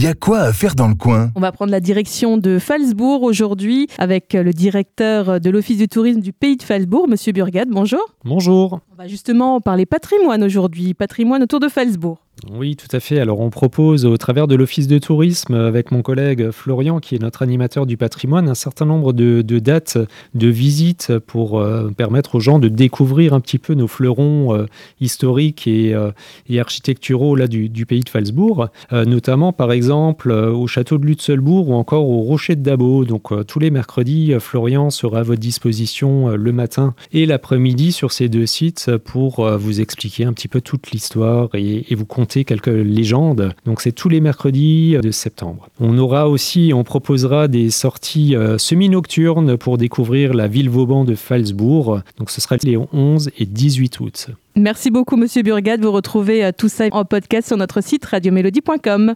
il y a quoi à faire dans le coin? On va prendre la direction de Falsbourg aujourd'hui avec le directeur de l'Office du tourisme du pays de Falsbourg, Monsieur Burgade. Bonjour. Bonjour. Va justement parler patrimoine aujourd'hui, patrimoine autour de Falsbourg. Oui, tout à fait. Alors on propose au travers de l'Office de tourisme avec mon collègue Florian, qui est notre animateur du patrimoine, un certain nombre de, dates de visites pour euh, permettre aux gens de découvrir un petit peu nos fleurons euh, historiques et, euh, architecturaux du, pays de Falsbourg, notamment par exemple au château de Lutzelbourg ou encore au rocher de Dabo. Donc tous les mercredis, Florian sera à votre disposition le matin et l'après-midi sur ces deux sites pour vous expliquer un petit peu toute l'histoire et, vous conter quelques légendes. Donc c'est tous les mercredis de septembre. On aura aussi, on proposera des sorties euh, semi-nocturnes pour découvrir la ville Vauban de Falsbourg. Donc ce sera les 11 et 18 août. Merci beaucoup Monsieur Burgade. Vous retrouvez euh, tout ça en podcast sur notre site radiomélodie.com.